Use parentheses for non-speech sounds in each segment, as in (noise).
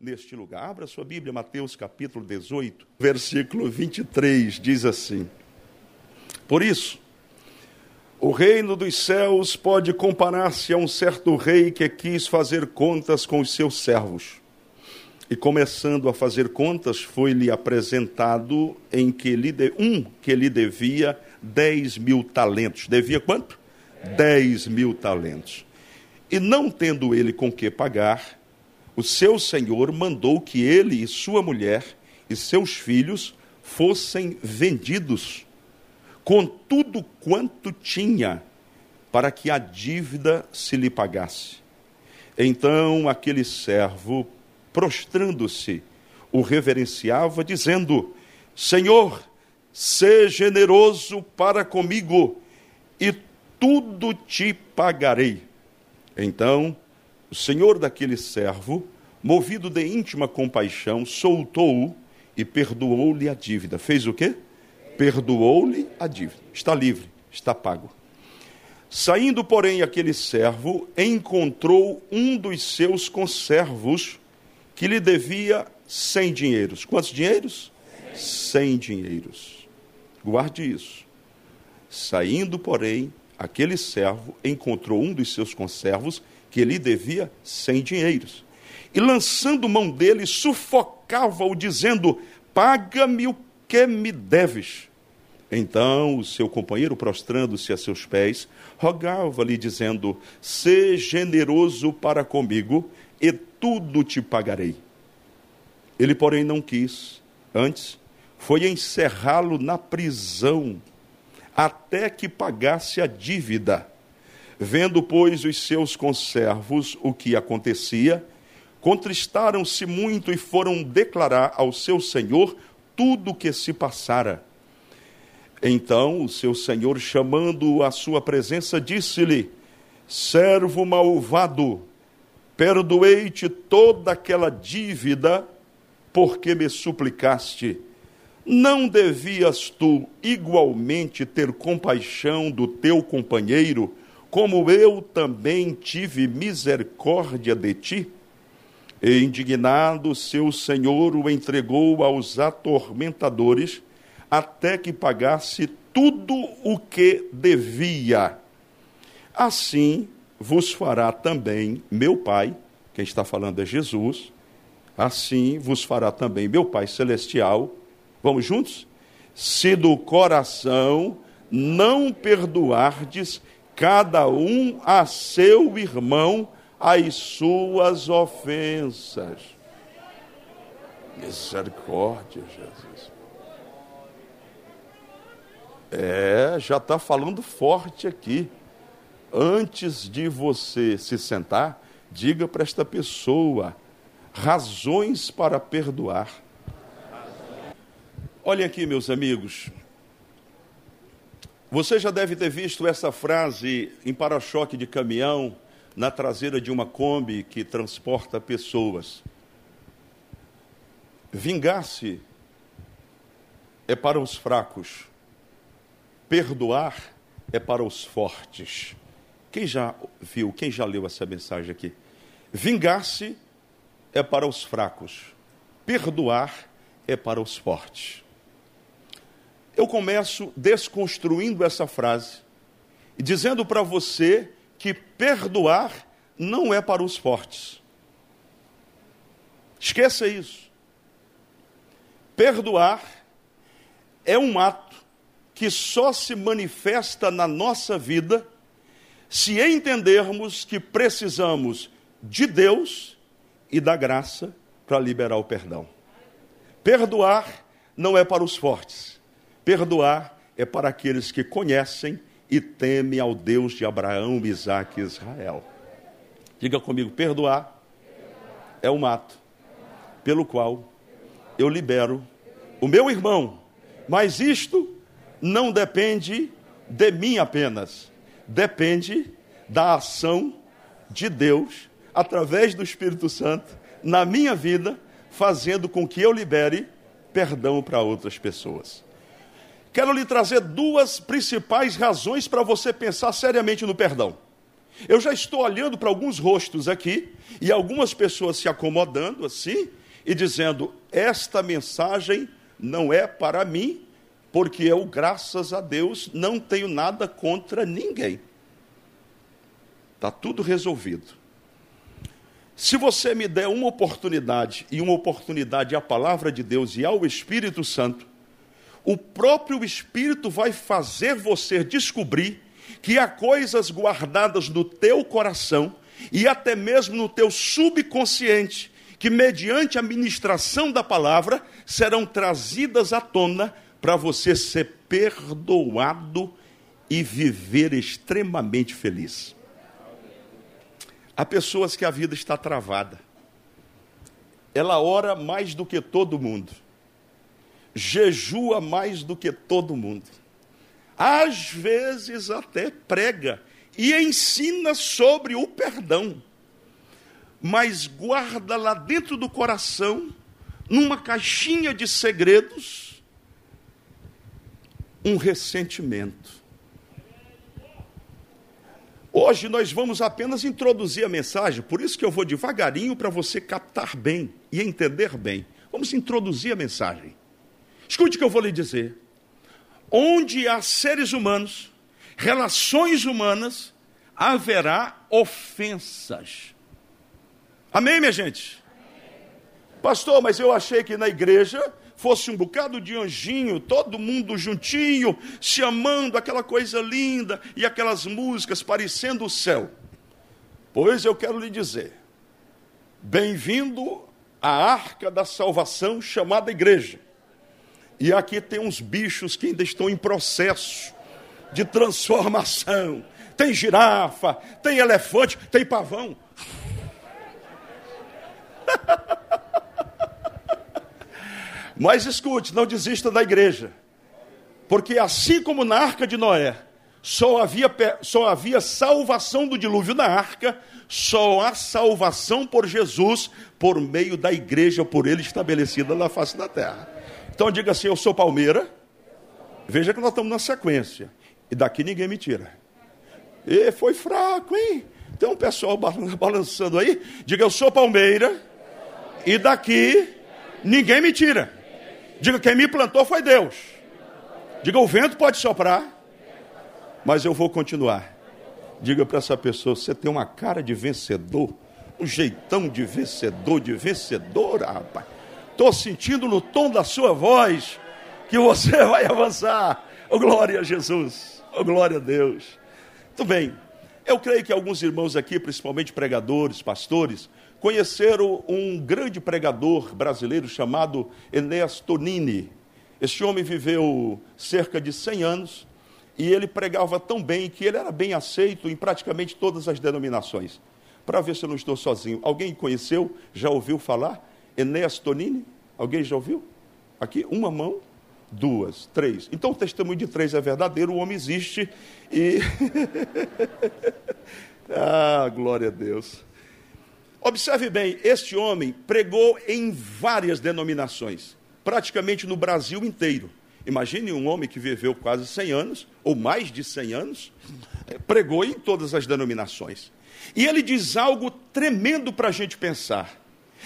neste lugar. Abra sua Bíblia, Mateus capítulo 18, versículo 23, diz assim: Por isso, o reino dos céus pode comparar-se a um certo rei que quis fazer contas com os seus servos. E começando a fazer contas, foi-lhe apresentado em que lhe de, um que lhe devia 10 mil talentos. Devia quanto? 10 mil talentos. E não tendo ele com que pagar, o seu senhor mandou que ele e sua mulher e seus filhos fossem vendidos com tudo quanto tinha, para que a dívida se lhe pagasse. Então aquele servo, prostrando-se, o reverenciava, dizendo: Senhor, sê generoso para comigo, e tudo te pagarei. Então, o senhor daquele servo, movido de íntima compaixão, soltou-o e perdoou-lhe a dívida. Fez o quê? perdoou-lhe a dívida. Está livre, está pago. Saindo, porém, aquele servo encontrou um dos seus conservos que lhe devia cem dinheiros. Quantos dinheiros? Cem dinheiros. Guarde isso. Saindo, porém, aquele servo encontrou um dos seus conservos que lhe devia cem dinheiros. E lançando mão dele, sufocava-o, dizendo: Paga-me o que me deves? Então o seu companheiro, prostrando-se a seus pés, rogava-lhe, dizendo: Sê generoso para comigo, e tudo te pagarei. Ele, porém, não quis. Antes, foi encerrá-lo na prisão, até que pagasse a dívida. Vendo, pois, os seus conservos o que acontecia, contristaram-se muito e foram declarar ao seu senhor tudo o que se passara. Então o seu senhor, chamando-o à sua presença, disse-lhe: Servo malvado, perdoei-te toda aquela dívida porque me suplicaste. Não devias tu igualmente ter compaixão do teu companheiro, como eu também tive misericórdia de ti? E indignado, seu senhor o entregou aos atormentadores até que pagasse tudo o que devia. Assim vos fará também meu Pai, quem está falando é Jesus, assim vos fará também meu Pai Celestial. Vamos juntos? Se do coração não perdoardes cada um a seu irmão as suas ofensas. Misericórdia, Jesus. É, já está falando forte aqui. Antes de você se sentar, diga para esta pessoa razões para perdoar. Olhem aqui, meus amigos. Você já deve ter visto essa frase em para-choque de caminhão, na traseira de uma Kombi que transporta pessoas. Vingar-se é para os fracos Perdoar é para os fortes. Quem já viu, quem já leu essa mensagem aqui? Vingar-se é para os fracos. Perdoar é para os fortes. Eu começo desconstruindo essa frase e dizendo para você que perdoar não é para os fortes. Esqueça isso. Perdoar é um ato que só se manifesta na nossa vida se entendermos que precisamos de Deus e da graça para liberar o perdão. Perdoar não é para os fortes, perdoar é para aqueles que conhecem e temem ao Deus de Abraão, Isaac e Israel. Diga comigo: perdoar é um ato pelo qual eu libero o meu irmão, mas isto não depende de mim apenas, depende da ação de Deus através do Espírito Santo na minha vida, fazendo com que eu libere perdão para outras pessoas. Quero lhe trazer duas principais razões para você pensar seriamente no perdão. Eu já estou olhando para alguns rostos aqui e algumas pessoas se acomodando assim e dizendo: Esta mensagem não é para mim, porque eu, graças a Deus, não tenho nada contra ninguém. Está tudo resolvido. Se você me der uma oportunidade, e uma oportunidade à palavra de Deus e ao Espírito Santo, o próprio Espírito vai fazer você descobrir que há coisas guardadas no teu coração e até mesmo no teu subconsciente, que mediante a ministração da palavra serão trazidas à tona para você ser perdoado e viver extremamente feliz. Há pessoas que a vida está travada. Ela ora mais do que todo mundo. Jejua mais do que todo mundo. Às vezes até prega e ensina sobre o perdão. Mas guarda lá dentro do coração, numa caixinha de segredos, um ressentimento Hoje nós vamos apenas introduzir a mensagem, por isso que eu vou devagarinho para você captar bem e entender bem. Vamos introduzir a mensagem. Escute o que eu vou lhe dizer. Onde há seres humanos, relações humanas, haverá ofensas. Amém, minha gente? Pastor, mas eu achei que na igreja fosse um bocado de anjinho, todo mundo juntinho, se amando, aquela coisa linda e aquelas músicas parecendo o céu. Pois eu quero lhe dizer, bem-vindo à arca da salvação chamada igreja. E aqui tem uns bichos que ainda estão em processo de transformação. Tem girafa, tem elefante, tem pavão. (laughs) Mas escute, não desista da igreja. Porque assim como na arca de Noé, só havia, só havia salvação do dilúvio na arca, só há salvação por Jesus por meio da igreja por ele estabelecida na face da terra. Então diga assim: Eu sou Palmeira. Veja que nós estamos na sequência. E daqui ninguém me tira. E foi fraco, hein? Tem um pessoal (laughs) balançando aí. Diga: Eu sou Palmeira. E daqui ninguém me tira. Diga: quem me plantou foi Deus. Diga: o vento pode soprar, mas eu vou continuar. Diga para essa pessoa: você tem uma cara de vencedor, um jeitão de vencedor, de vencedora, rapaz. Estou sentindo no tom da sua voz que você (laughs) vai avançar. Oh, glória a Jesus. Oh, glória a Deus. Muito bem. Eu creio que alguns irmãos aqui, principalmente pregadores, pastores, conheceram um grande pregador brasileiro chamado Enéas Tonini. Este homem viveu cerca de 100 anos e ele pregava tão bem que ele era bem aceito em praticamente todas as denominações. Para ver se eu não estou sozinho. Alguém conheceu? Já ouviu falar? Enéas Tonini? Alguém já ouviu? Aqui, uma mão, duas, três. Então o testemunho de três é verdadeiro, o homem existe e. (laughs) ah, glória a Deus. Observe bem, este homem pregou em várias denominações, praticamente no Brasil inteiro. Imagine um homem que viveu quase 100 anos, ou mais de 100 anos, pregou em todas as denominações. E ele diz algo tremendo para a gente pensar.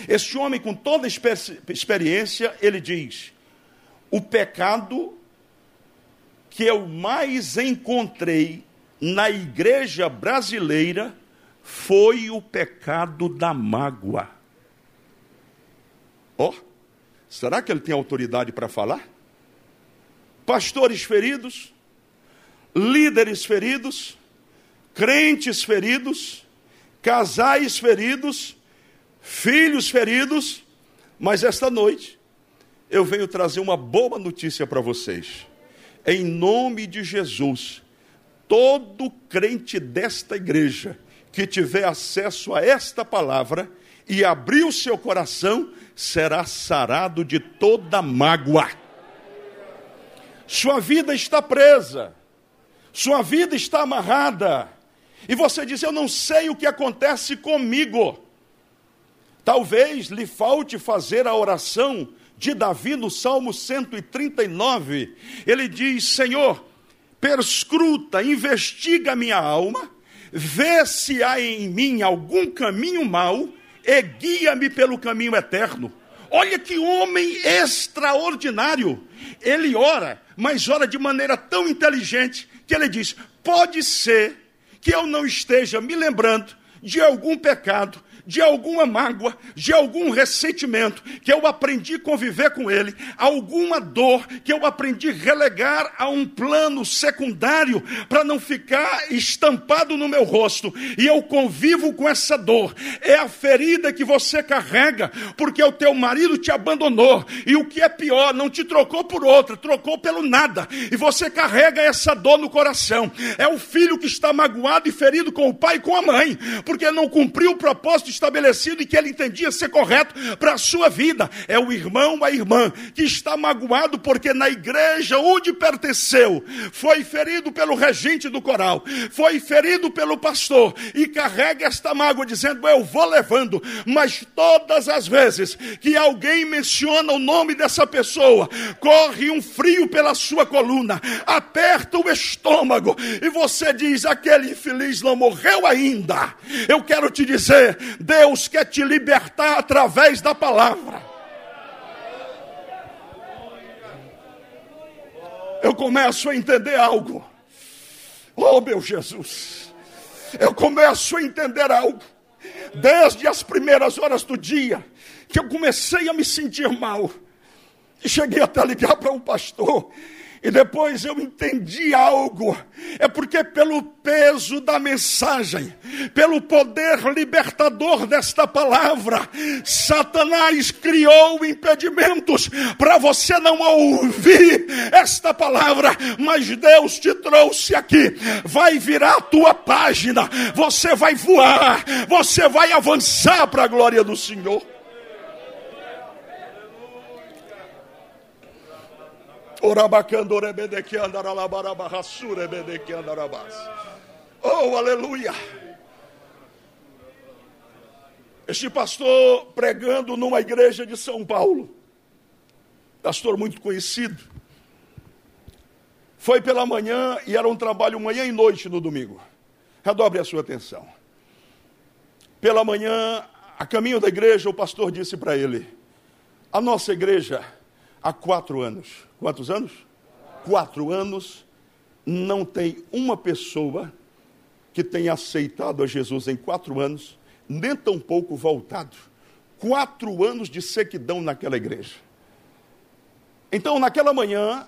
Este homem, com toda experiência, ele diz: o pecado que eu mais encontrei na igreja brasileira foi o pecado da mágoa. Ó, oh, será que ele tem autoridade para falar? Pastores feridos, líderes feridos, crentes feridos, casais feridos, filhos feridos, mas esta noite eu venho trazer uma boa notícia para vocês. Em nome de Jesus, todo crente desta igreja que tiver acesso a esta palavra e abrir o seu coração, será sarado de toda mágoa. Sua vida está presa, sua vida está amarrada, e você diz: Eu não sei o que acontece comigo. Talvez lhe falte fazer a oração de Davi no Salmo 139. Ele diz: Senhor, perscruta, investiga minha alma vê se há em mim algum caminho mau e guia-me pelo caminho eterno. Olha que homem extraordinário. Ele ora, mas ora de maneira tão inteligente que ele diz: pode ser que eu não esteja me lembrando de algum pecado, de alguma mágoa, de algum ressentimento que eu aprendi a conviver com ele, alguma dor que eu aprendi a relegar a um plano secundário para não ficar estampado no meu rosto. E eu convivo com essa dor. É a ferida que você carrega porque o teu marido te abandonou e o que é pior, não te trocou por outra, trocou pelo nada. E você carrega essa dor no coração. É o filho que está magoado e ferido com o pai e com a mãe, porque não cumpriu o propósito estabelecido e que ele entendia ser correto para a sua vida. É o irmão, a irmã, que está magoado porque na igreja onde pertenceu foi ferido pelo regente do coral, foi ferido pelo pastor e carrega esta mágoa dizendo: Eu vou levando, mas todas as vezes que alguém menciona o nome dessa pessoa, corre um frio pela sua coluna, aperta o estômago e você diz: Aquele infeliz não morreu ainda. Eu quero te dizer, Deus quer te libertar através da palavra. Eu começo a entender algo. Oh, meu Jesus. Eu começo a entender algo. Desde as primeiras horas do dia, que eu comecei a me sentir mal. E cheguei até a ligar para um pastor e depois eu entendi algo. É porque pelo peso da mensagem, pelo poder libertador desta palavra, Satanás criou impedimentos para você não ouvir esta palavra, mas Deus te trouxe aqui. Vai virar a tua página, você vai voar, você vai avançar para a glória do Senhor. Oh, aleluia! Este pastor pregando numa igreja de São Paulo, pastor muito conhecido, foi pela manhã e era um trabalho manhã e noite no domingo. Redobre a sua atenção. Pela manhã, a caminho da igreja, o pastor disse para ele: A nossa igreja há quatro anos. Quantos anos? Quatro anos. Não tem uma pessoa que tenha aceitado a Jesus em quatro anos, nem tampouco voltado. Quatro anos de sequidão naquela igreja. Então, naquela manhã,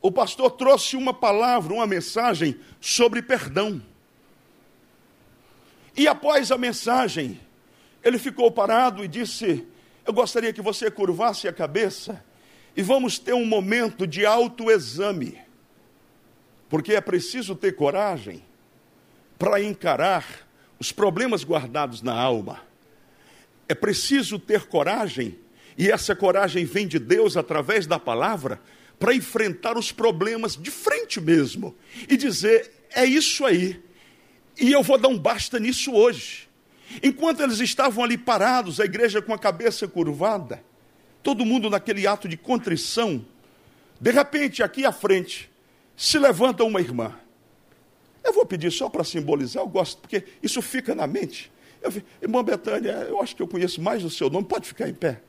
o pastor trouxe uma palavra, uma mensagem sobre perdão. E após a mensagem, ele ficou parado e disse: Eu gostaria que você curvasse a cabeça e vamos ter um momento de autoexame, porque é preciso ter coragem para encarar os problemas guardados na alma. É preciso ter coragem, e essa coragem vem de Deus através da palavra, para enfrentar os problemas de frente mesmo e dizer: é isso aí, e eu vou dar um basta nisso hoje. Enquanto eles estavam ali parados, a igreja com a cabeça curvada, todo mundo naquele ato de contrição, de repente, aqui à frente, se levanta uma irmã. Eu vou pedir só para simbolizar, eu gosto, porque isso fica na mente. Eu, irmã Betânia, eu acho que eu conheço mais o seu nome, pode ficar em pé.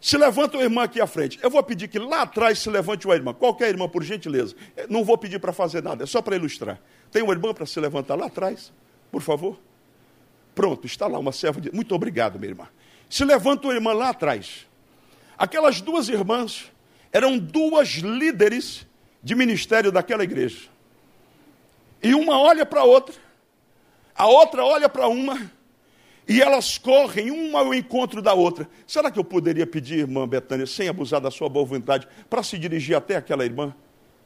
Se levanta uma irmã aqui à frente. Eu vou pedir que lá atrás se levante uma irmã. Qualquer irmã, por gentileza. Não vou pedir para fazer nada, é só para ilustrar. Tem uma irmã para se levantar lá atrás, por favor? Pronto, está lá uma serva de. Muito obrigado, minha irmã. Se levanta uma irmã lá atrás. Aquelas duas irmãs eram duas líderes de ministério daquela igreja. E uma olha para a outra, a outra olha para uma, e elas correm uma ao encontro da outra. Será que eu poderia pedir, irmã Betânia, sem abusar da sua boa vontade, para se dirigir até aquela irmã?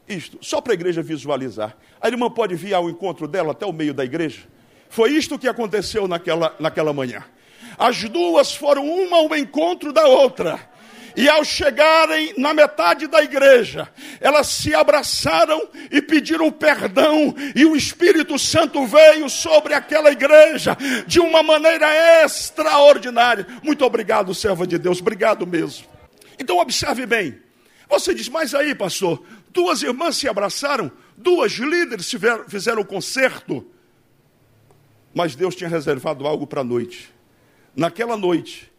Isto, só para a igreja visualizar. A irmã pode vir ao encontro dela até o meio da igreja? Foi isto que aconteceu naquela, naquela manhã. As duas foram uma ao encontro da outra. E ao chegarem na metade da igreja, elas se abraçaram e pediram perdão, e o Espírito Santo veio sobre aquela igreja de uma maneira extraordinária. Muito obrigado, serva de Deus, obrigado mesmo. Então observe bem. Você diz, mas aí, pastor, duas irmãs se abraçaram, duas líderes fizeram o concerto. Mas Deus tinha reservado algo para a noite. Naquela noite,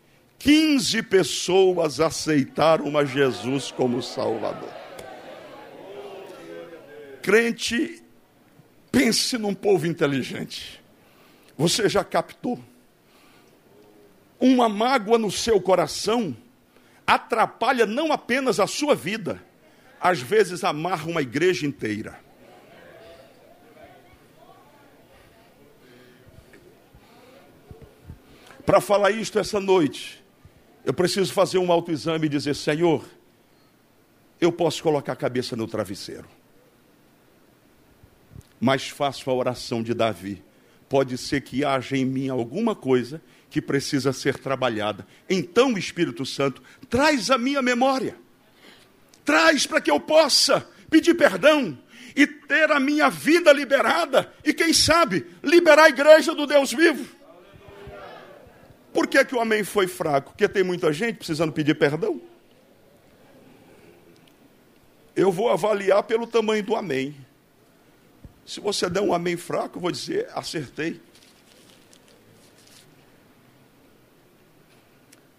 15 pessoas aceitaram a Jesus como Salvador. Crente, pense num povo inteligente. Você já captou? Uma mágoa no seu coração atrapalha não apenas a sua vida, às vezes amarra uma igreja inteira. Para falar isto essa noite, eu preciso fazer um autoexame e dizer: Senhor, eu posso colocar a cabeça no travesseiro, mas faço a oração de Davi. Pode ser que haja em mim alguma coisa que precisa ser trabalhada. Então, Espírito Santo, traz a minha memória, traz para que eu possa pedir perdão e ter a minha vida liberada e, quem sabe, liberar a igreja do Deus vivo. Por que, que o amém foi fraco? Porque tem muita gente precisando pedir perdão. Eu vou avaliar pelo tamanho do amém. Se você der um amém fraco, eu vou dizer, acertei.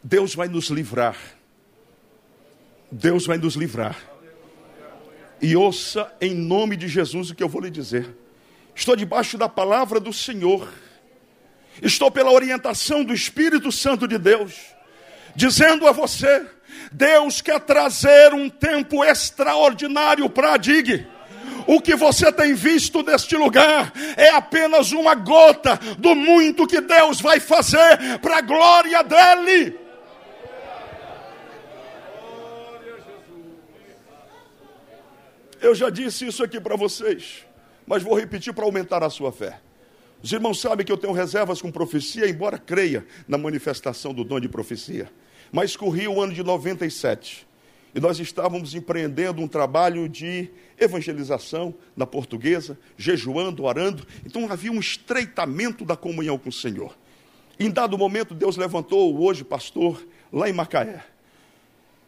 Deus vai nos livrar. Deus vai nos livrar. E ouça em nome de Jesus o que eu vou lhe dizer. Estou debaixo da palavra do Senhor. Estou pela orientação do Espírito Santo de Deus, dizendo a você: Deus quer trazer um tempo extraordinário para a DIG. O que você tem visto neste lugar é apenas uma gota do muito que Deus vai fazer para a glória dEle. Eu já disse isso aqui para vocês, mas vou repetir para aumentar a sua fé. Os irmãos sabem que eu tenho reservas com profecia, embora creia na manifestação do dom de profecia. Mas corri o ano de 97 e nós estávamos empreendendo um trabalho de evangelização na portuguesa, jejuando, orando. Então havia um estreitamento da comunhão com o Senhor. Em dado momento, Deus levantou o hoje pastor lá em Macaé.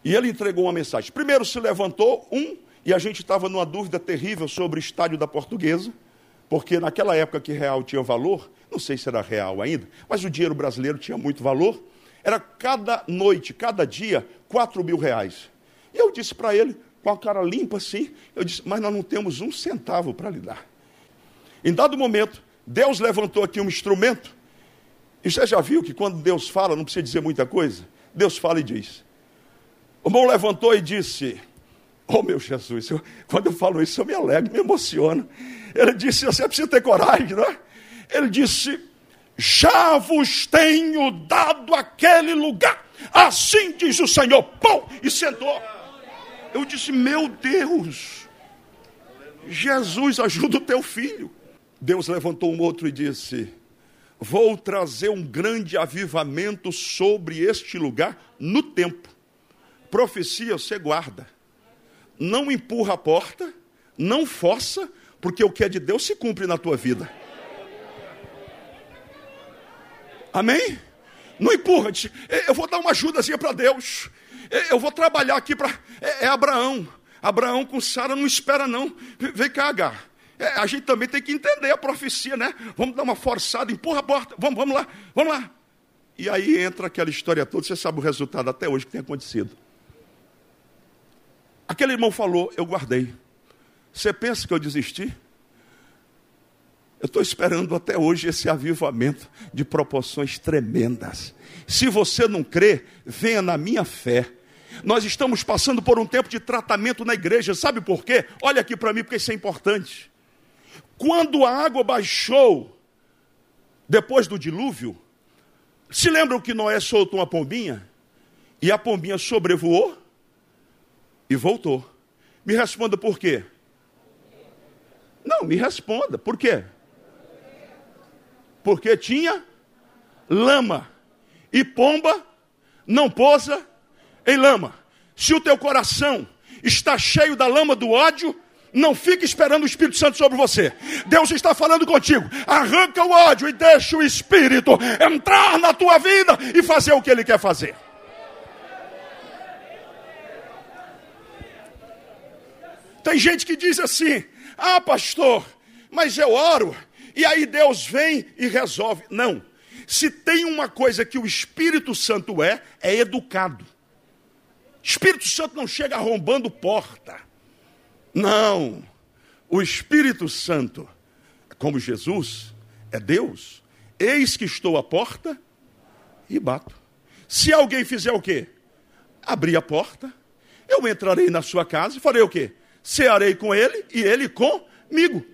E ele entregou uma mensagem. Primeiro se levantou um e a gente estava numa dúvida terrível sobre o estádio da Portuguesa, porque naquela época que real tinha valor, não sei se era real ainda, mas o dinheiro brasileiro tinha muito valor, era cada noite, cada dia, 4 mil reais. E eu disse para ele, com a cara limpa assim, eu disse, mas nós não temos um centavo para lhe dar. Em dado momento, Deus levantou aqui um instrumento, e você já viu que quando Deus fala, não precisa dizer muita coisa? Deus fala e diz. O irmão levantou e disse, Oh, meu Jesus, eu, quando eu falo isso, eu me alegro, me emociono. Ele disse: Você precisa ter coragem, não é? Ele disse: Já vos tenho dado aquele lugar, assim diz o Senhor. Pum! E sentou. Eu disse: Meu Deus, Jesus, ajuda o teu filho. Deus levantou um outro e disse: Vou trazer um grande avivamento sobre este lugar no tempo. Profecia você guarda não empurra a porta, não força, porque o que é de Deus se cumpre na tua vida. Amém? Não empurra, diz, eu vou dar uma ajudazinha para Deus. Eu vou trabalhar aqui para. É, é, Abraão. Abraão com Sara não espera, não. Vem cá, Agar. É, a gente também tem que entender a profecia, né? Vamos dar uma forçada, empurra a porta, vamos, vamos lá, vamos lá. E aí entra aquela história toda, você sabe o resultado até hoje que tem acontecido. Aquele irmão falou, eu guardei. Você pensa que eu desisti? Eu estou esperando até hoje esse avivamento de proporções tremendas. Se você não crê, venha na minha fé. Nós estamos passando por um tempo de tratamento na igreja, sabe por quê? Olha aqui para mim, porque isso é importante. Quando a água baixou, depois do dilúvio, se lembram que Noé soltou uma pombinha? E a pombinha sobrevoou e voltou. Me responda por quê? Não, me responda. Por quê? Porque tinha lama. E pomba não pousa em lama. Se o teu coração está cheio da lama do ódio, não fique esperando o Espírito Santo sobre você. Deus está falando contigo. Arranca o ódio e deixa o Espírito entrar na tua vida e fazer o que ele quer fazer. Tem gente que diz assim: ah, pastor, mas eu oro E aí Deus vem e resolve. Não. Se tem uma coisa que o Espírito Santo é, é educado. Espírito Santo não chega arrombando porta. Não. O Espírito Santo, como Jesus, é Deus. Eis que estou à porta e bato. Se alguém fizer o quê? Abrir a porta, eu entrarei na sua casa e farei o quê? Cearei com ele e ele comigo.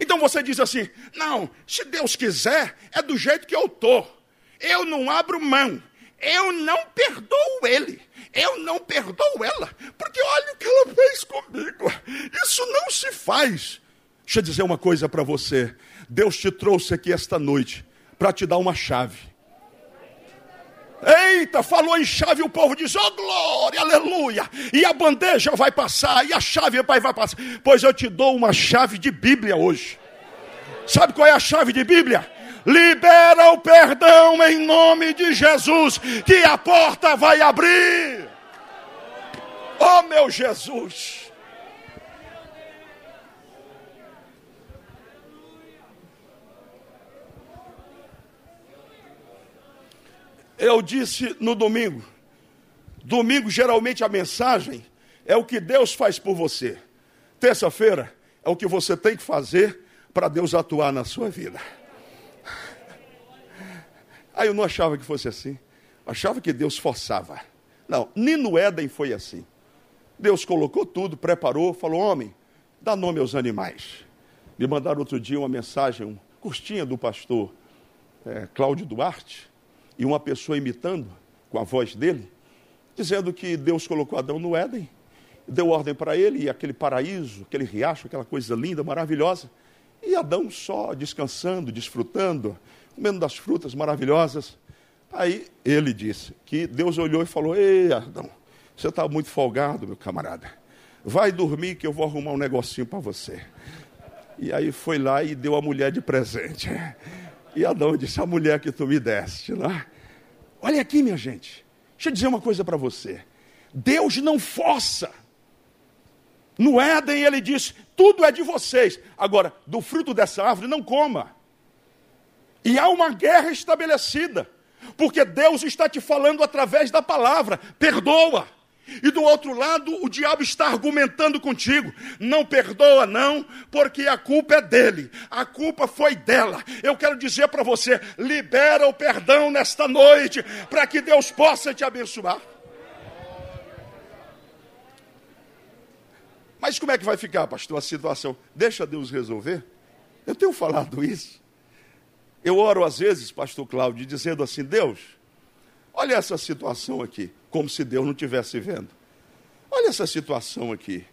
Então você diz assim: não, se Deus quiser, é do jeito que eu estou. Eu não abro mão. Eu não perdoo ele. Eu não perdoo ela. Porque olha o que ela fez comigo. Isso não se faz. Deixa eu dizer uma coisa para você. Deus te trouxe aqui esta noite para te dar uma chave. Eita, falou em chave, o povo diz: Oh glória, aleluia. E a bandeja vai passar, e a chave vai, vai passar. Pois eu te dou uma chave de Bíblia hoje. Sabe qual é a chave de Bíblia? Libera o perdão em nome de Jesus, que a porta vai abrir. Oh meu Jesus. Eu disse no domingo. Domingo, geralmente, a mensagem é o que Deus faz por você. Terça-feira é o que você tem que fazer para Deus atuar na sua vida. Aí eu não achava que fosse assim. Achava que Deus forçava. Não, nem no Éden foi assim. Deus colocou tudo, preparou, falou: homem, dá nome aos animais. Me mandaram outro dia uma mensagem um, curtinha do pastor é, Cláudio Duarte e uma pessoa imitando com a voz dele, dizendo que Deus colocou Adão no Éden, deu ordem para ele, e aquele paraíso, aquele riacho, aquela coisa linda, maravilhosa, e Adão só descansando, desfrutando, comendo das frutas maravilhosas. Aí ele disse que Deus olhou e falou: Ei, Adão, você está muito folgado, meu camarada. Vai dormir que eu vou arrumar um negocinho para você. E aí foi lá e deu a mulher de presente. E Adão disse: A mulher que tu me deste, né? Olha aqui, minha gente. Deixa eu dizer uma coisa para você. Deus não força. No Éden ele disse: tudo é de vocês. Agora, do fruto dessa árvore não coma. E há uma guerra estabelecida. Porque Deus está te falando através da palavra: perdoa. E do outro lado, o diabo está argumentando contigo: não perdoa, não, porque a culpa é dele, a culpa foi dela. Eu quero dizer para você: libera o perdão nesta noite, para que Deus possa te abençoar. Mas como é que vai ficar, pastor, a situação? Deixa Deus resolver? Eu tenho falado isso. Eu oro às vezes, pastor Cláudio, dizendo assim: Deus, olha essa situação aqui como se Deus não estivesse vendo. Olha essa situação aqui.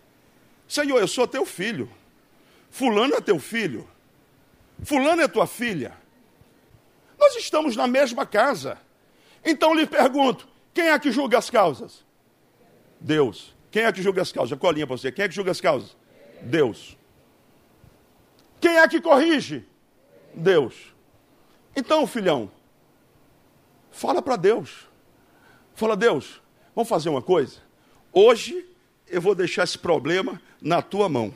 Senhor, eu sou teu filho. Fulano é teu filho. Fulano é tua filha. Nós estamos na mesma casa. Então lhe pergunto: quem é que julga as causas? Deus. Quem é que julga as causas? Colinha para você. Quem é que julga as causas? Deus. Quem é que corrige? Deus. Então, filhão, fala para Deus. Fala, Deus, vamos fazer uma coisa? Hoje eu vou deixar esse problema na tua mão.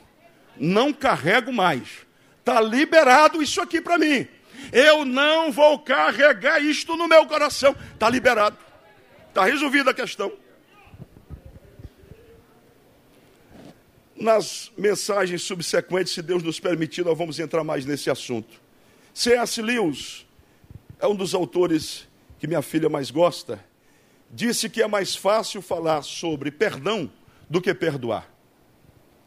Não carrego mais. Está liberado isso aqui para mim. Eu não vou carregar isto no meu coração. Está liberado. Está resolvida a questão. Nas mensagens subsequentes, se Deus nos permitir, nós vamos entrar mais nesse assunto. C.S. Lewis é um dos autores que minha filha mais gosta disse que é mais fácil falar sobre perdão do que perdoar.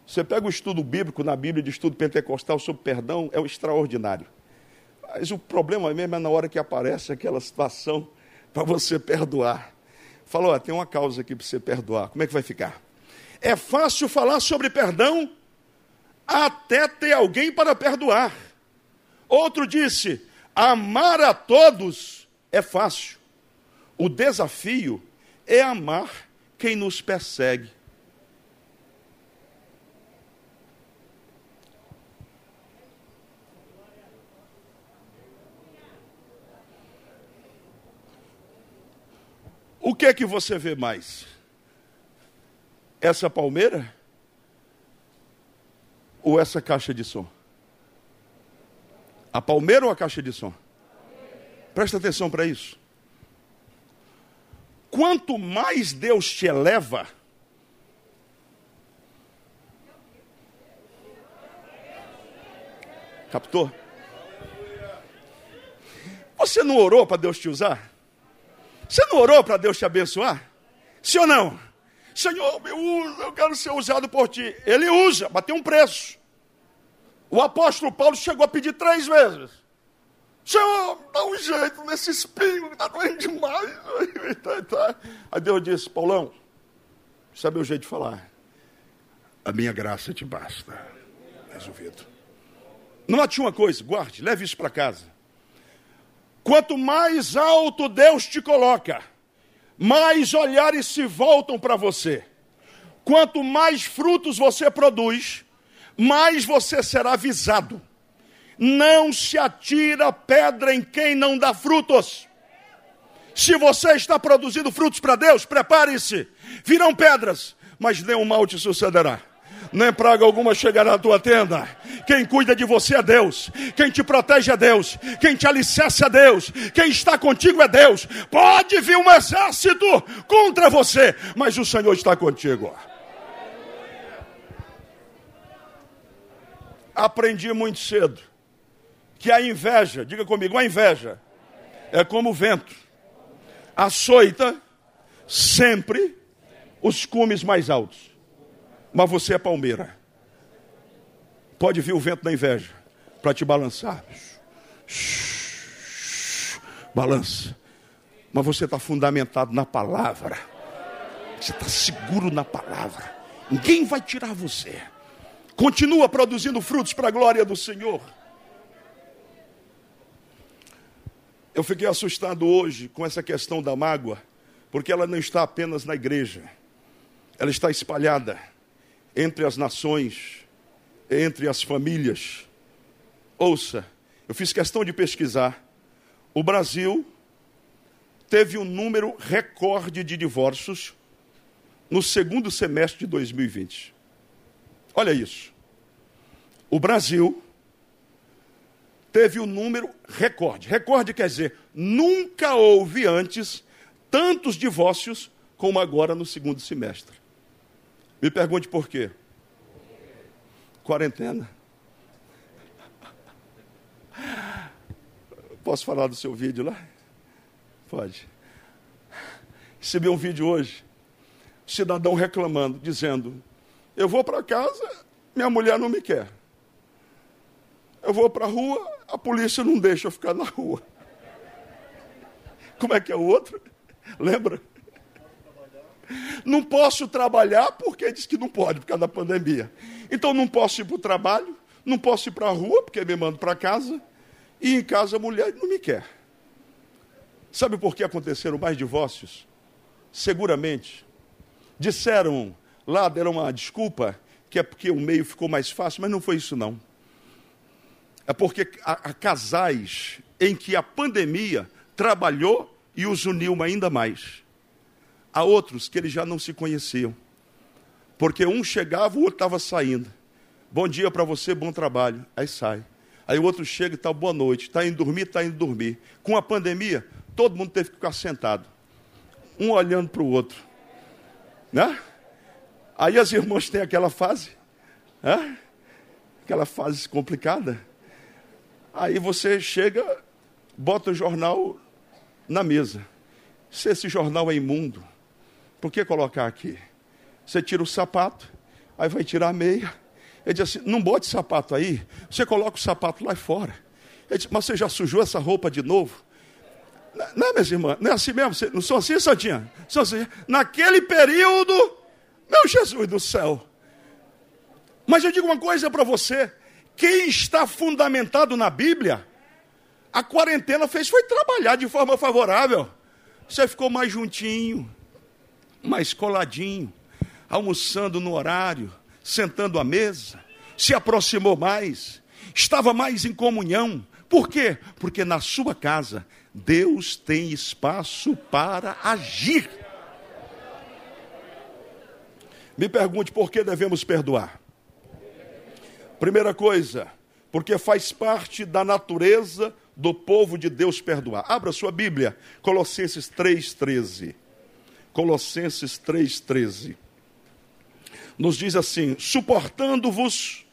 Você pega o estudo bíblico na Bíblia de estudo pentecostal sobre perdão, é o extraordinário. Mas o problema mesmo é na hora que aparece aquela situação para você perdoar. Falou, tem uma causa aqui para você perdoar. Como é que vai ficar? É fácil falar sobre perdão até ter alguém para perdoar. Outro disse: amar a todos é fácil. O desafio é amar quem nos persegue. O que é que você vê mais? Essa palmeira? Ou essa caixa de som? A palmeira ou a caixa de som? Presta atenção para isso. Quanto mais Deus te eleva, captou? Você não orou para Deus te usar? Você não orou para Deus te abençoar? Sim ou não? Senhor, me usa, eu quero ser usado por ti. Ele usa, mas tem um preço. O apóstolo Paulo chegou a pedir três vezes. Senhor, dá um jeito nesse espinho que está doendo demais. (laughs) Aí Deus disse, Paulão, sabe o jeito de falar? A minha graça te basta. Resolvido. Note uma coisa, guarde, leve isso para casa. Quanto mais alto Deus te coloca, mais olhares se voltam para você. Quanto mais frutos você produz, mais você será visado. Não se atira pedra em quem não dá frutos. Se você está produzindo frutos para Deus, prepare-se. Virão pedras, mas nenhum mal te sucederá nem praga alguma chegará à tua tenda. Quem cuida de você é Deus, quem te protege é Deus, quem te alicerça é Deus, quem está contigo é Deus. Pode vir um exército contra você, mas o Senhor está contigo. Aprendi muito cedo que a inveja, diga comigo, a inveja é como o vento, açoita sempre os cumes mais altos mas você é palmeira. Pode vir o vento da inveja para te balançar. Balança. Mas você está fundamentado na palavra. Você está seguro na palavra. Ninguém vai tirar você. Continua produzindo frutos para a glória do Senhor. Eu fiquei assustado hoje com essa questão da mágoa, porque ela não está apenas na igreja, ela está espalhada entre as nações, entre as famílias. Ouça, eu fiz questão de pesquisar. O Brasil teve um número recorde de divórcios no segundo semestre de 2020. Olha isso. O Brasil teve um número recorde. Recorde quer dizer, nunca houve antes tantos divórcios como agora no segundo semestre. Me pergunte por quê. Quarentena. Posso falar do seu vídeo lá? Pode. Recebi um vídeo hoje, cidadão reclamando, dizendo: Eu vou para casa, minha mulher não me quer. Eu vou para a rua, a polícia não deixa eu ficar na rua. Como é que é o outro? Lembra? Não posso trabalhar porque diz que não pode, por causa da pandemia. Então não posso ir para o trabalho, não posso ir para a rua, porque me mando para casa, e em casa a mulher não me quer. Sabe por que aconteceram mais divórcios? Seguramente. Disseram lá, deram uma desculpa, que é porque o meio ficou mais fácil, mas não foi isso não. É porque há, casais em que a pandemia trabalhou e os uniu ainda mais. Há outros que eles já não se conheciam. Porque um chegava, o outro estava saindo. Bom dia para você, bom trabalho. Aí sai. Aí o outro chega e está, boa noite. Está indo dormir, está indo dormir. Com a pandemia, todo mundo teve que ficar sentado. Um olhando para o outro. Né? Aí as irmãs têm aquela fase. Né? Aquela fase complicada. Aí você chega, bota o jornal na mesa. Se esse jornal é imundo, por que colocar aqui? Você tira o sapato, aí vai tirar a meia. Ele diz assim: não bote sapato aí, você coloca o sapato lá fora. Ele diz, mas você já sujou essa roupa de novo? Não, minhas irmãs, não é assim mesmo? Não sou assim, Santinha? Sou assim. Naquele período, meu Jesus do céu. Mas eu digo uma coisa para você: quem está fundamentado na Bíblia, a quarentena fez foi trabalhar de forma favorável. Você ficou mais juntinho, mais coladinho, almoçando no horário, sentando à mesa, se aproximou mais, estava mais em comunhão. Por quê? Porque na sua casa Deus tem espaço para agir. Me pergunte por que devemos perdoar. Primeira coisa, porque faz parte da natureza do povo de Deus perdoar. Abra sua Bíblia, Colossenses 3,13. Colossenses 3,13. Nos diz assim: suportando-vos,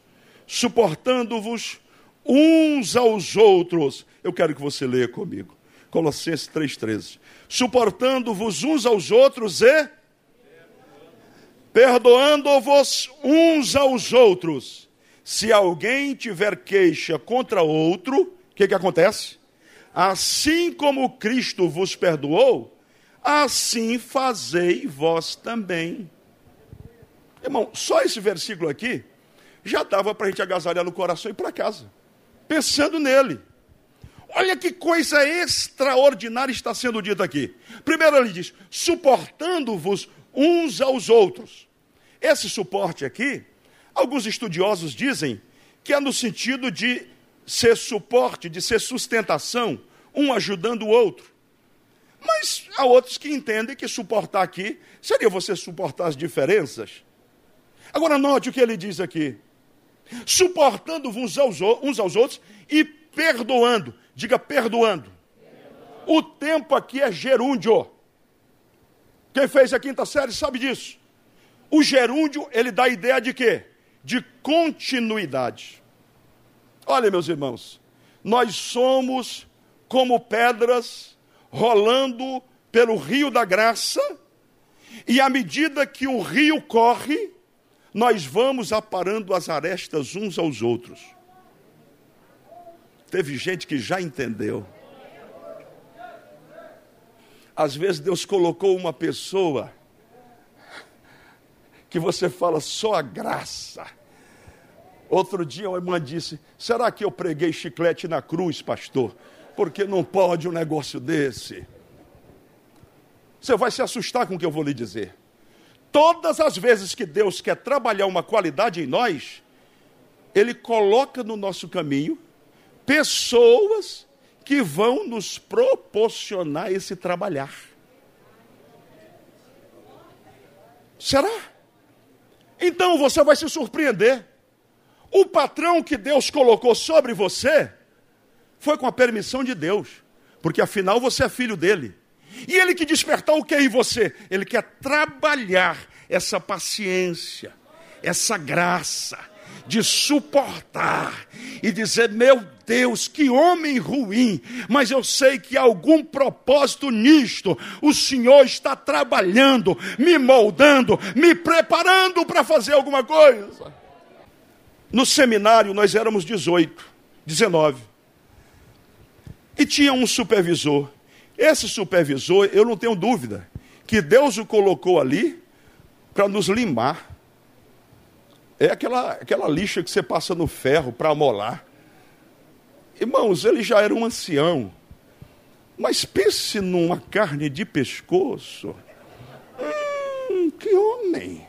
suportando-vos uns aos outros. Eu quero que você leia comigo. Colossenses 3,13. Suportando-vos uns aos outros e perdoando-vos uns aos outros. Se alguém tiver queixa contra outro, o que, que acontece? Assim como Cristo vos perdoou, assim fazei vós também. Irmão, só esse versículo aqui já dava para a gente agasalhar no coração e ir para casa, pensando nele. Olha que coisa extraordinária está sendo dita aqui. Primeiro ele diz: suportando-vos uns aos outros. Esse suporte aqui, alguns estudiosos dizem que é no sentido de ser suporte, de ser sustentação, um ajudando o outro. Mas há outros que entendem que suportar aqui seria você suportar as diferenças. Agora, note o que ele diz aqui: suportando uns aos, uns aos outros e perdoando. Diga perdoando. O tempo aqui é gerúndio. Quem fez a quinta série sabe disso. O gerúndio, ele dá a ideia de quê? De continuidade. Olha, meus irmãos, nós somos como pedras rolando pelo rio da graça, e à medida que o rio corre, nós vamos aparando as arestas uns aos outros. Teve gente que já entendeu. Às vezes Deus colocou uma pessoa que você fala só a graça. Outro dia uma irmã disse: Será que eu preguei chiclete na cruz, pastor? Porque não pode um negócio desse. Você vai se assustar com o que eu vou lhe dizer. Todas as vezes que Deus quer trabalhar uma qualidade em nós, Ele coloca no nosso caminho pessoas que vão nos proporcionar esse trabalhar. Será? Então você vai se surpreender. O patrão que Deus colocou sobre você foi com a permissão de Deus, porque afinal você é filho dele. E ele que despertar o que em você? Ele quer trabalhar essa paciência, essa graça de suportar e dizer: Meu Deus, que homem ruim, mas eu sei que há algum propósito nisto. O Senhor está trabalhando, me moldando, me preparando para fazer alguma coisa. No seminário nós éramos 18, 19. E tinha um supervisor. Esse supervisor, eu não tenho dúvida, que Deus o colocou ali para nos limar. É aquela, aquela lixa que você passa no ferro para amolar. Irmãos, ele já era um ancião. Mas pense numa carne de pescoço. Hum, que homem.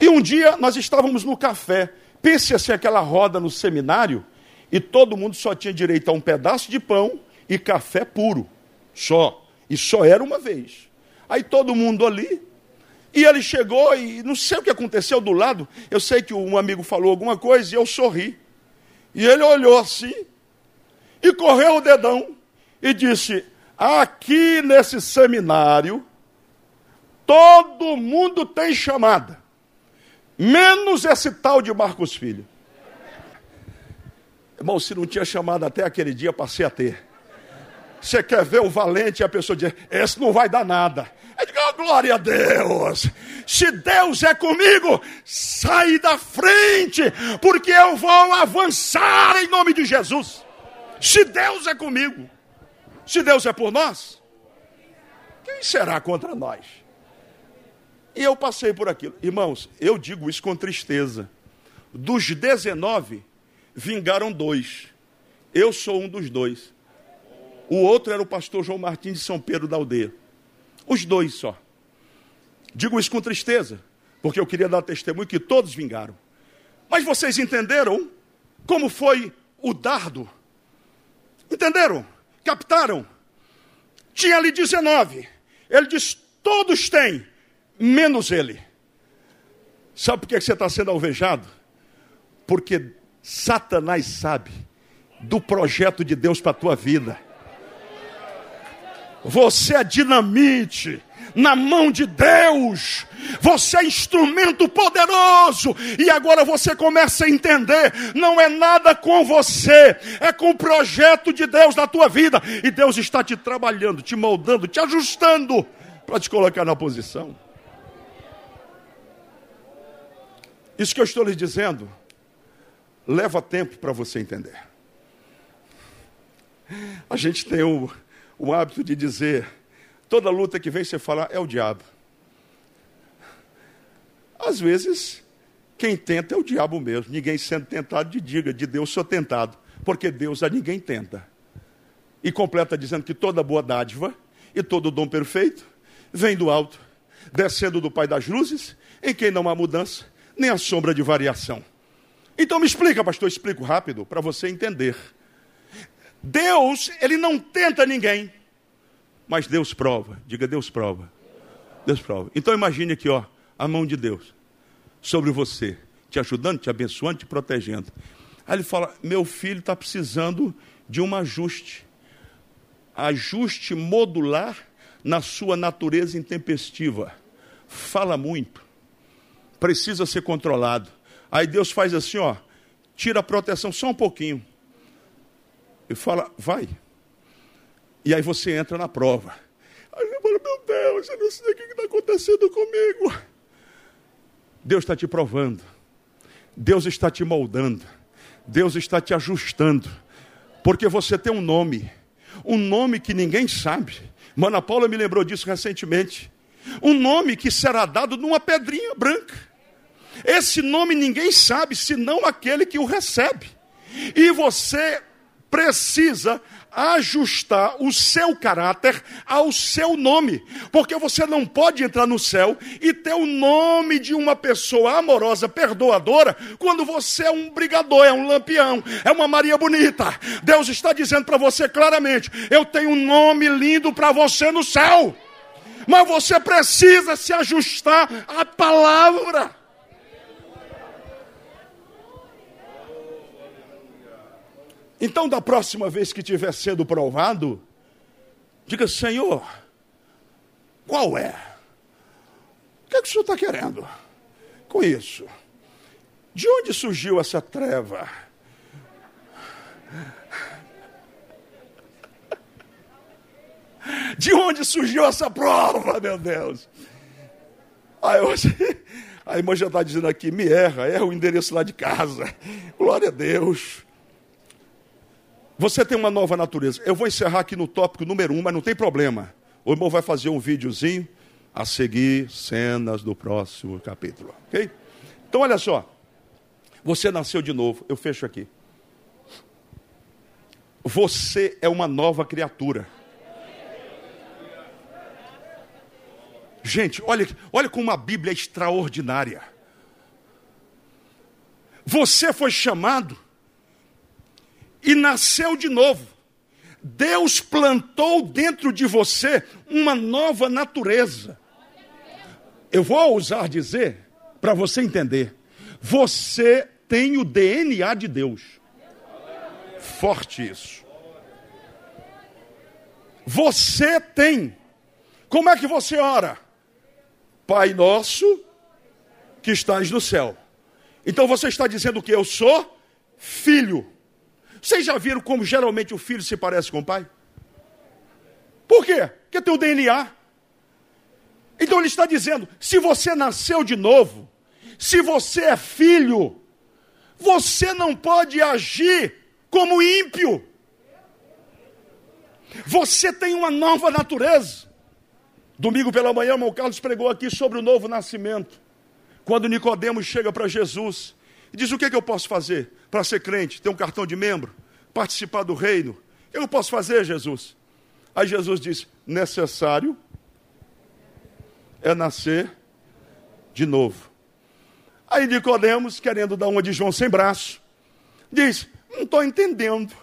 E um dia nós estávamos no café. Pense assim, aquela roda no seminário, e todo mundo só tinha direito a um pedaço de pão e café puro. Só. E só era uma vez. Aí todo mundo ali. E ele chegou e não sei o que aconteceu do lado. Eu sei que um amigo falou alguma coisa e eu sorri. E ele olhou assim e correu o dedão e disse: Aqui nesse seminário, todo mundo tem chamada, menos esse tal de Marcos Filho. Irmão, se não tinha chamada até aquele dia, passei a ter. Você quer ver o valente e a pessoa diz: Esse não vai dar nada. Eu digo, oh, glória a Deus. Se Deus é comigo, sai da frente, porque eu vou avançar em nome de Jesus. Se Deus é comigo, se Deus é por nós, quem será contra nós? E eu passei por aquilo. Irmãos, eu digo isso com tristeza. Dos 19, vingaram dois. Eu sou um dos dois. O outro era o pastor João Martins de São Pedro da Aldeia. Os dois só. Digo isso com tristeza, porque eu queria dar testemunho que todos vingaram. Mas vocês entenderam como foi o dardo Entenderam? Captaram? Tinha ali 19. Ele diz: todos têm, menos ele. Sabe por que você está sendo alvejado? Porque Satanás sabe do projeto de Deus para a tua vida. Você é dinamite na mão de Deus. Você é instrumento poderoso. E agora você começa a entender: não é nada com você, é com o projeto de Deus na tua vida. E Deus está te trabalhando, te moldando, te ajustando para te colocar na posição. Isso que eu estou lhe dizendo leva tempo para você entender. A gente tem o, o hábito de dizer Toda luta que vem você falar é o diabo. Às vezes, quem tenta é o diabo mesmo. Ninguém sendo tentado de diga, de Deus sou tentado. Porque Deus a ninguém tenta. E completa dizendo que toda boa dádiva e todo dom perfeito vem do alto, descendo do Pai das luzes, em quem não há mudança, nem a sombra de variação. Então me explica, pastor, explico rápido para você entender. Deus, ele não tenta ninguém. Mas Deus prova. Diga, Deus prova. Deus prova. Então imagine aqui, ó, a mão de Deus sobre você, te ajudando, te abençoando, te protegendo. Aí ele fala: meu filho está precisando de um ajuste. Ajuste modular na sua natureza intempestiva. Fala muito. Precisa ser controlado. Aí Deus faz assim, ó, tira a proteção só um pouquinho. E fala, vai, e aí você entra na prova. Aí você fala, meu Deus, eu não sei o que está acontecendo comigo. Deus está te provando. Deus está te moldando. Deus está te ajustando. Porque você tem um nome. Um nome que ninguém sabe. Mana Paula me lembrou disso recentemente. Um nome que será dado numa pedrinha branca. Esse nome ninguém sabe, senão aquele que o recebe. E você precisa ajustar o seu caráter ao seu nome, porque você não pode entrar no céu e ter o nome de uma pessoa amorosa, perdoadora, quando você é um brigador, é um lampião, é uma Maria bonita. Deus está dizendo para você claramente: eu tenho um nome lindo para você no céu, mas você precisa se ajustar à palavra. Então, da próxima vez que estiver sendo provado, diga: Senhor, qual é? O que, é que o senhor está querendo com isso? De onde surgiu essa treva? De onde surgiu essa prova, meu Deus? Aí, hoje, a irmã já está dizendo aqui: me erra, erra o endereço lá de casa. Glória a Deus. Você tem uma nova natureza. Eu vou encerrar aqui no tópico número um, mas não tem problema. O irmão vai fazer um videozinho a seguir cenas do próximo capítulo, ok? Então, olha só. Você nasceu de novo. Eu fecho aqui. Você é uma nova criatura. Gente, olha, olha como a Bíblia é extraordinária. Você foi chamado e nasceu de novo. Deus plantou dentro de você uma nova natureza. Eu vou ousar dizer, para você entender, você tem o DNA de Deus. Forte isso. Você tem. Como é que você ora? Pai nosso que estás no céu. Então você está dizendo que eu sou filho. Vocês já viram como geralmente o filho se parece com o pai? Por quê? Porque tem o DNA. Então ele está dizendo: se você nasceu de novo, se você é filho, você não pode agir como ímpio. Você tem uma nova natureza. Domingo pela manhã, o irmão Carlos pregou aqui sobre o novo nascimento. Quando Nicodemos chega para Jesus e diz: O que, é que eu posso fazer para ser crente? Ter um cartão de membro? Participar do reino? O que eu posso fazer, Jesus? Aí Jesus diz: Necessário é nascer de novo. Aí Nicodemos, querendo dar uma de João sem braço, diz: Não estou entendendo.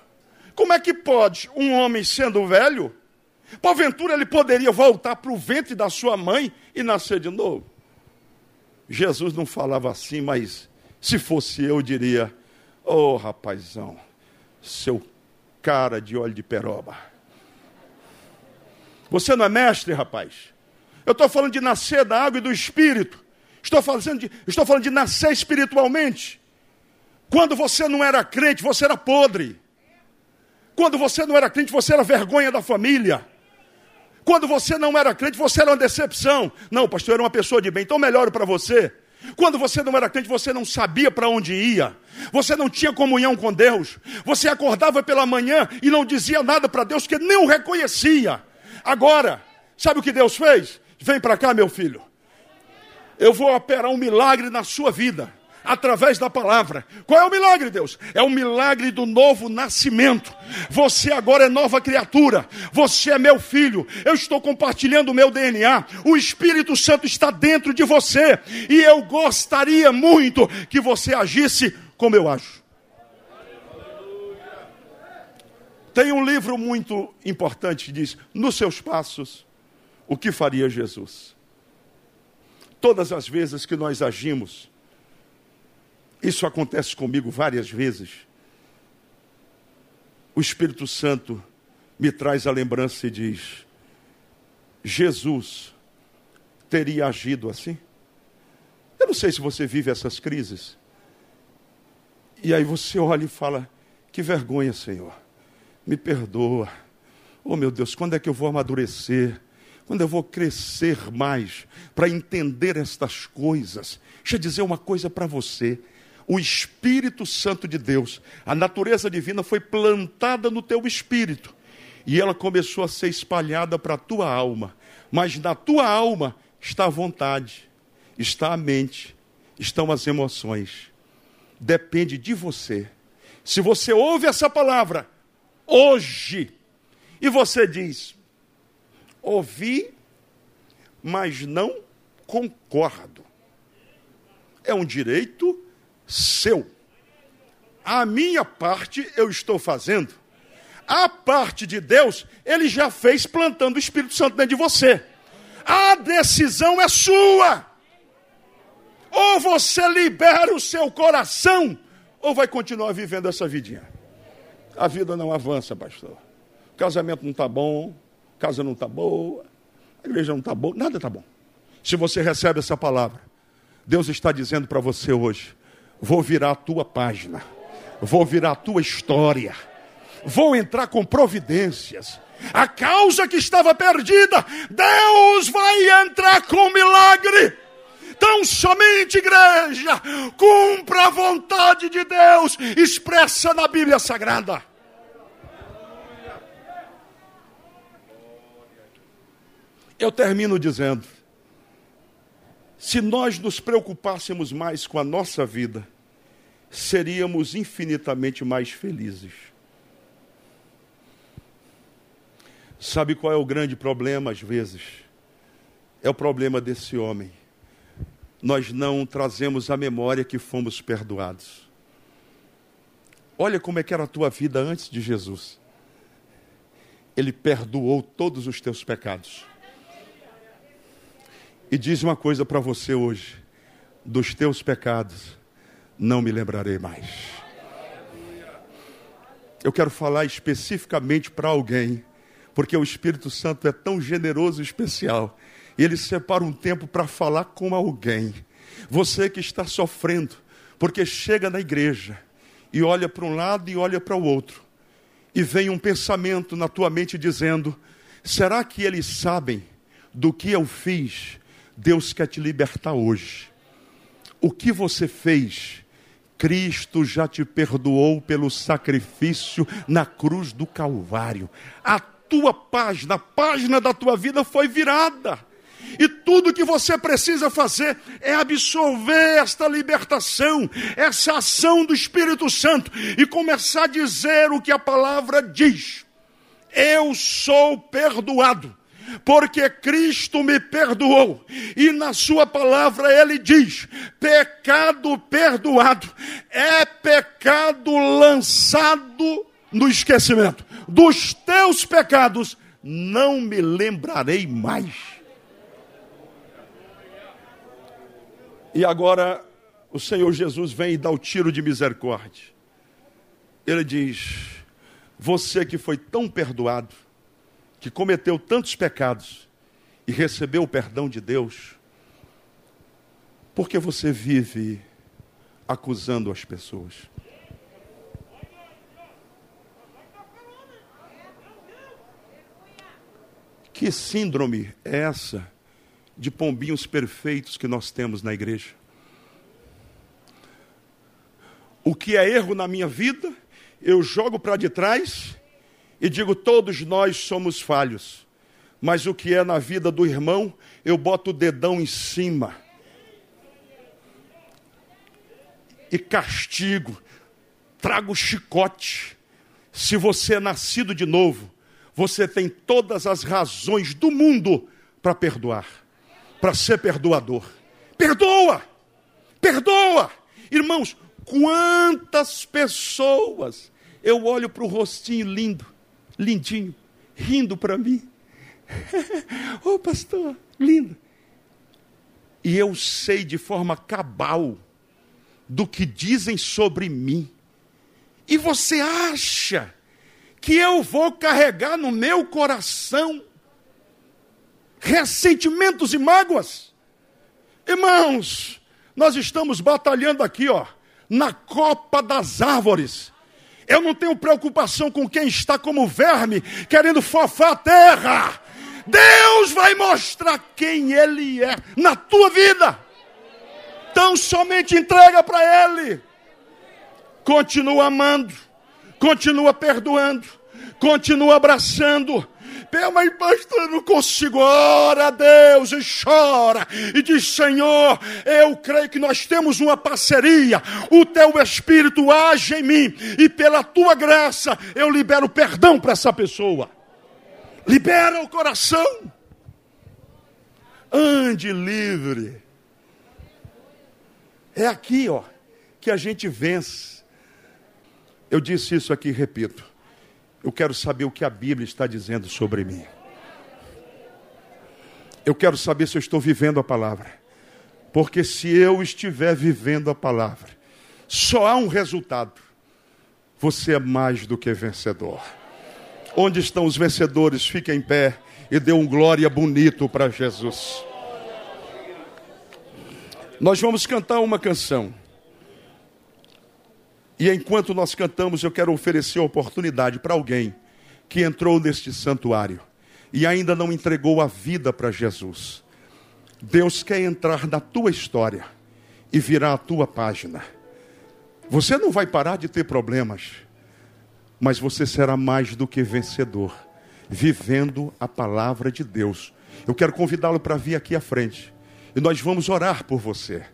Como é que pode um homem sendo velho, porventura ele poderia voltar para o ventre da sua mãe e nascer de novo? Jesus não falava assim, mas se fosse eu, diria: Ô oh, rapazão, seu cara de óleo de peroba. Você não é mestre, rapaz? Eu estou falando de nascer da água e do espírito. Estou falando, de, estou falando de nascer espiritualmente. Quando você não era crente, você era podre. Quando você não era crente, você era vergonha da família. Quando você não era crente, você era uma decepção. Não, pastor, era uma pessoa de bem, então melhoro para você. Quando você não era crente, você não sabia para onde ia. Você não tinha comunhão com Deus. Você acordava pela manhã e não dizia nada para Deus, que nem o reconhecia. Agora, sabe o que Deus fez? Vem para cá, meu filho. Eu vou operar um milagre na sua vida através da palavra. Qual é o milagre, Deus? É o milagre do novo nascimento. Você agora é nova criatura. Você é meu filho. Eu estou compartilhando o meu DNA. O Espírito Santo está dentro de você. E eu gostaria muito que você agisse como eu ajo. Tem um livro muito importante que diz: Nos seus passos, o que faria Jesus? Todas as vezes que nós agimos, isso acontece comigo várias vezes. O Espírito Santo me traz a lembrança e diz: Jesus teria agido assim? Eu não sei se você vive essas crises. E aí você olha e fala: Que vergonha, Senhor. Me perdoa. Oh meu Deus, quando é que eu vou amadurecer? Quando eu vou crescer mais para entender estas coisas? Deixa eu dizer uma coisa para você. O Espírito Santo de Deus, a natureza divina foi plantada no teu espírito e ela começou a ser espalhada para a tua alma. Mas na tua alma está a vontade, está a mente, estão as emoções. Depende de você. Se você ouve essa palavra hoje e você diz: ouvi, mas não concordo. É um direito seu. A minha parte eu estou fazendo. A parte de Deus, ele já fez plantando o Espírito Santo dentro de você. A decisão é sua. Ou você libera o seu coração, ou vai continuar vivendo essa vidinha. A vida não avança, pastor. O casamento não está bom, casa não está boa, a igreja não está boa, nada está bom. Se você recebe essa palavra, Deus está dizendo para você hoje: vou virar a tua página, vou virar a tua história, vou entrar com providências. A causa que estava perdida, Deus vai entrar com milagre. Então, somente igreja, cumpra a vontade de Deus, expressa na Bíblia Sagrada. Eu termino dizendo: se nós nos preocupássemos mais com a nossa vida, seríamos infinitamente mais felizes. Sabe qual é o grande problema às vezes? É o problema desse homem. Nós não trazemos à memória que fomos perdoados. Olha como é que era a tua vida antes de Jesus. Ele perdoou todos os teus pecados. E diz uma coisa para você hoje: dos teus pecados não me lembrarei mais. Eu quero falar especificamente para alguém, porque o Espírito Santo é tão generoso e especial. Ele separa um tempo para falar com alguém. Você que está sofrendo, porque chega na igreja e olha para um lado e olha para o outro, e vem um pensamento na tua mente dizendo: será que eles sabem do que eu fiz? Deus quer te libertar hoje. O que você fez Cristo já te perdoou pelo sacrifício na cruz do Calvário. A tua página, a página da tua vida foi virada. E tudo que você precisa fazer é absorver esta libertação, essa ação do Espírito Santo e começar a dizer o que a palavra diz. Eu sou perdoado porque Cristo me perdoou. E na sua palavra ele diz: pecado perdoado é pecado lançado no esquecimento. Dos teus pecados não me lembrarei mais. E agora o Senhor Jesus vem e dá o tiro de misericórdia. ele diz: Você que foi tão perdoado, que cometeu tantos pecados e recebeu o perdão de Deus, por que você vive acusando as pessoas? Que síndrome é essa de pombinhos perfeitos que nós temos na igreja? O que é erro na minha vida, eu jogo para de trás e digo: todos nós somos falhos. Mas o que é na vida do irmão, eu boto o dedão em cima e castigo, trago chicote. Se você é nascido de novo, você tem todas as razões do mundo para perdoar, para ser perdoador. Perdoa! Perdoa! Irmãos, quantas pessoas eu olho para o rostinho lindo, lindinho, rindo para mim. (laughs) Ô oh, pastor, lindo. E eu sei de forma cabal do que dizem sobre mim. E você acha que eu vou carregar no meu coração ressentimentos e mágoas? Irmãos, nós estamos batalhando aqui, ó, na copa das árvores. Eu não tenho preocupação com quem está como verme, querendo fofar a terra. Deus vai mostrar quem Ele é na tua vida. Então somente entrega para Ele. Continua amando continua perdoando, continua abraçando. Mas, pastor, eu não consigo. Ora a Deus e chora. E diz: Senhor, eu creio que nós temos uma parceria. O teu Espírito age em mim. E pela tua graça eu libero perdão para essa pessoa. Libera o coração. Ande livre. É aqui, ó, que a gente vence. Eu disse isso aqui repito. Eu quero saber o que a Bíblia está dizendo sobre mim. Eu quero saber se eu estou vivendo a palavra. Porque se eu estiver vivendo a palavra, só há um resultado. Você é mais do que vencedor. Onde estão os vencedores? Fiquem em pé e dê um glória bonito para Jesus. Nós vamos cantar uma canção. E enquanto nós cantamos, eu quero oferecer oportunidade para alguém que entrou neste santuário e ainda não entregou a vida para Jesus. Deus quer entrar na tua história e virar a tua página. Você não vai parar de ter problemas, mas você será mais do que vencedor, vivendo a palavra de Deus. Eu quero convidá-lo para vir aqui à frente e nós vamos orar por você.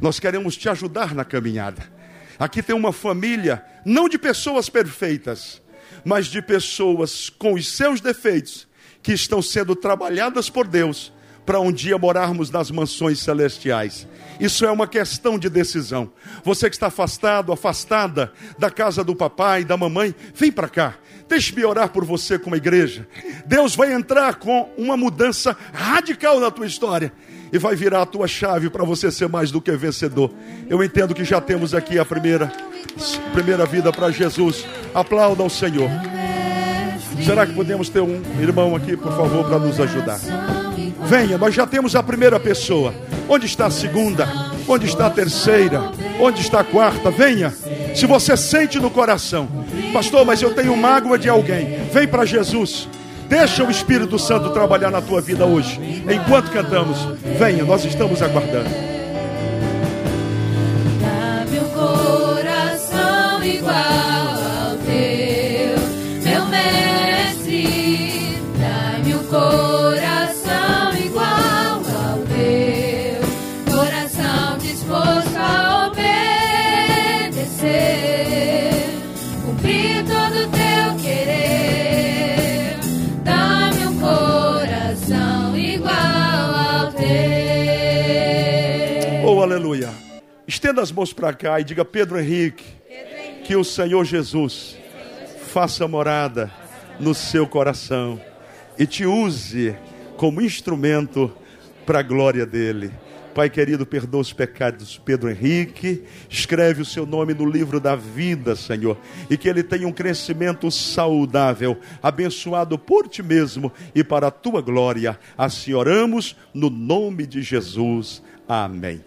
Nós queremos te ajudar na caminhada. Aqui tem uma família, não de pessoas perfeitas, mas de pessoas com os seus defeitos, que estão sendo trabalhadas por Deus para um dia morarmos nas mansões celestiais. Isso é uma questão de decisão. Você que está afastado, afastada da casa do papai, da mamãe, vem para cá. Deixe-me orar por você como igreja. Deus vai entrar com uma mudança radical na tua história e vai virar a tua chave para você ser mais do que vencedor. Eu entendo que já temos aqui a primeira, primeira vida para Jesus. Aplauda o Senhor. Será que podemos ter um irmão aqui, por favor, para nos ajudar? Venha, nós já temos a primeira pessoa. Onde está a segunda? Onde está a terceira? Onde está a quarta? Venha. Se você sente no coração, pastor, mas eu tenho mágoa de alguém, vem para Jesus. Deixa o Espírito Santo trabalhar na tua vida hoje. Enquanto cantamos, venha, nós estamos aguardando. Estenda as mãos para cá e diga, Pedro Henrique, que o Senhor Jesus faça morada no seu coração e te use como instrumento para a glória dele. Pai querido, perdoa os pecados Pedro Henrique, escreve o seu nome no livro da vida, Senhor, e que ele tenha um crescimento saudável, abençoado por ti mesmo e para a tua glória. Assim oramos no nome de Jesus. Amém.